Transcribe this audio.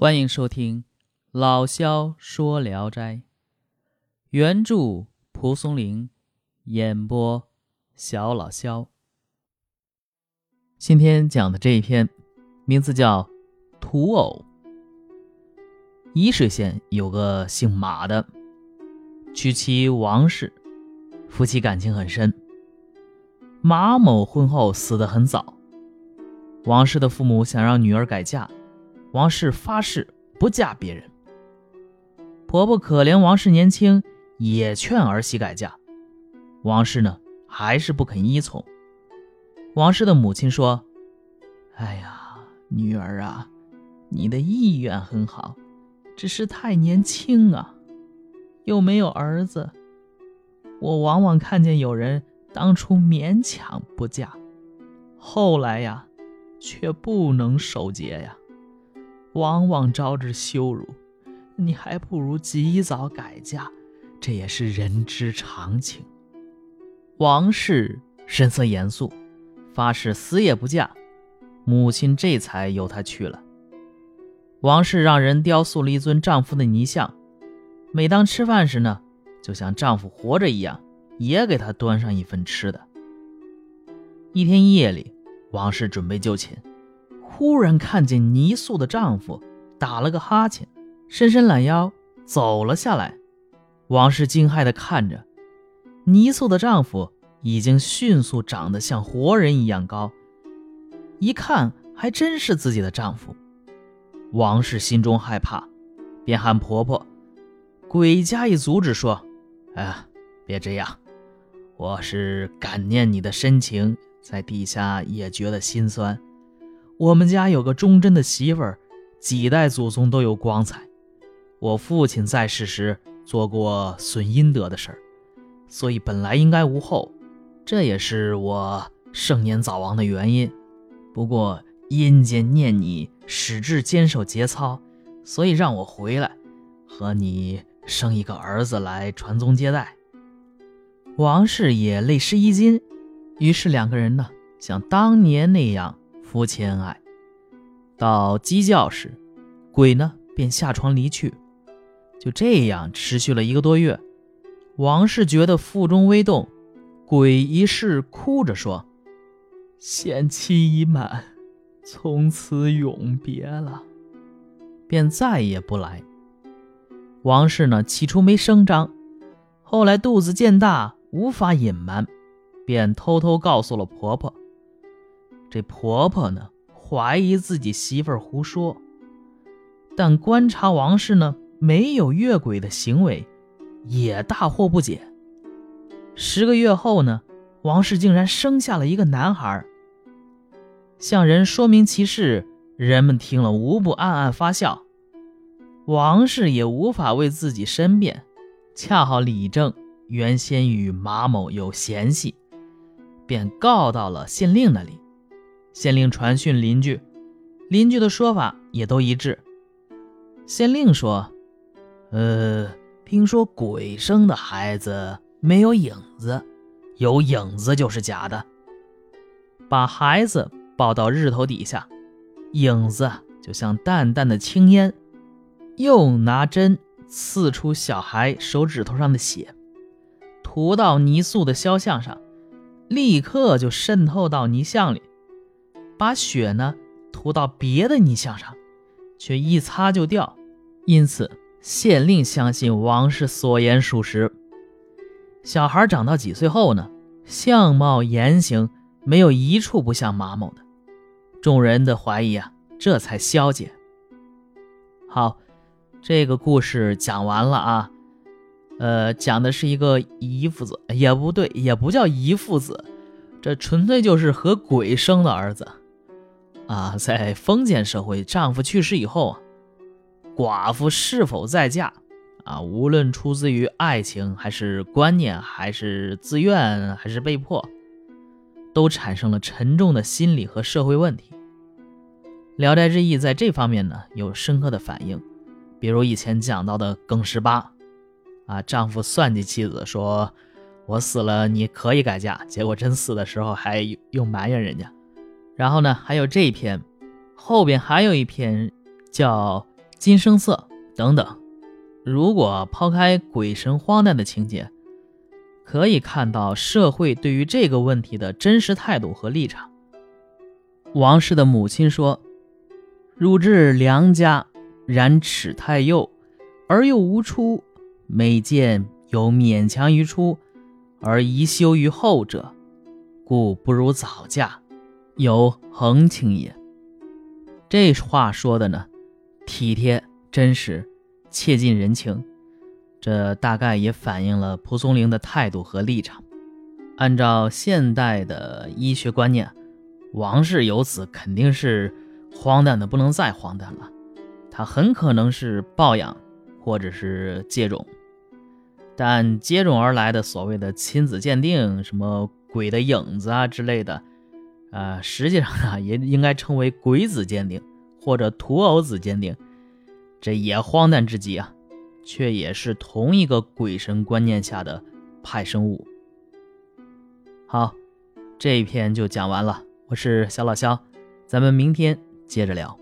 欢迎收听老萧说聊斋，原著蒲松龄，演播小老萧。今天讲的这一篇名字叫《土偶》。沂水县有个姓马的，娶妻王氏，夫妻感情很深。马某婚后死得很早，王氏的父母想让女儿改嫁。王氏发誓不嫁别人。婆婆可怜王氏年轻，也劝儿媳改嫁。王氏呢，还是不肯依从。王氏的母亲说：“哎呀，女儿啊，你的意愿很好，只是太年轻啊，又没有儿子。我往往看见有人当初勉强不嫁，后来呀，却不能守节呀。”往往招致羞辱，你还不如及早改嫁，这也是人之常情。王氏神色严肃，发誓死也不嫁。母亲这才由她去了。王氏让人雕塑了一尊丈夫的泥像，每当吃饭时呢，就像丈夫活着一样，也给他端上一份吃的。一天夜里，王氏准备就寝。忽然看见泥塑的丈夫打了个哈欠，伸伸懒腰走了下来。王氏惊骇地看着泥塑的丈夫，已经迅速长得像活人一样高，一看还真是自己的丈夫。王氏心中害怕，便喊婆婆。鬼加以阻止，说：“哎，别这样，我是感念你的深情，在地下也觉得心酸。”我们家有个忠贞的媳妇儿，几代祖宗都有光彩。我父亲在世时做过损阴德的事儿，所以本来应该无后，这也是我盛年早亡的原因。不过阴间念你矢志坚守节操，所以让我回来和你生一个儿子来传宗接代。王氏也泪湿衣襟，于是两个人呢，像当年那样。夫妻恩爱，到鸡叫时，鬼呢便下床离去。就这样持续了一个多月。王氏觉得腹中微动，鬼一试哭着说：“限期已满，从此永别了。”便再也不来。王氏呢起初没声张，后来肚子渐大，无法隐瞒，便偷偷告诉了婆婆。这婆婆呢，怀疑自己媳妇儿胡说，但观察王氏呢，没有越轨的行为，也大惑不解。十个月后呢，王氏竟然生下了一个男孩。向人说明其事，人们听了无不暗暗发笑。王氏也无法为自己申辩，恰好李正原先与马某有嫌隙，便告到了县令那里。县令传讯邻居，邻居的说法也都一致。县令说：“呃，听说鬼生的孩子没有影子，有影子就是假的。把孩子抱到日头底下，影子就像淡淡的青烟。又拿针刺出小孩手指头上的血，涂到泥塑的肖像上，立刻就渗透到泥像里。”把血呢涂到别的泥像上，却一擦就掉，因此县令相信王氏所言属实。小孩长到几岁后呢，相貌言行没有一处不像马某的，众人的怀疑啊这才消解。好，这个故事讲完了啊，呃，讲的是一个姨父子，也不对，也不叫姨父子，这纯粹就是和鬼生的儿子。啊，在封建社会，丈夫去世以后，寡妇是否再嫁啊，无论出自于爱情，还是观念，还是自愿，还是被迫，都产生了沉重的心理和社会问题。《聊斋志异》在这方面呢有深刻的反应，比如以前讲到的耿十八，啊，丈夫算计妻子说：“我死了你可以改嫁”，结果真死的时候还又埋怨人家。然后呢，还有这一篇，后边还有一篇叫《金声色等等。如果抛开鬼神荒诞的情节，可以看到社会对于这个问题的真实态度和立场。王氏的母亲说：“汝至良家，然齿太幼，而又无出，每见有勉强于出，而宜羞于后者，故不如早嫁，有恒情也。”这话说的呢，体贴真实。切近人情，这大概也反映了蒲松龄的态度和立场。按照现代的医学观念，王氏有子肯定是荒诞的不能再荒诞了，他很可能是抱养或者是接种，但接踵而来的所谓的亲子鉴定，什么鬼的影子啊之类的，呃，实际上啊也应该称为鬼子鉴定或者土偶子鉴定。这也荒诞至极啊，却也是同一个鬼神观念下的派生物。好，这一篇就讲完了。我是小老肖，咱们明天接着聊。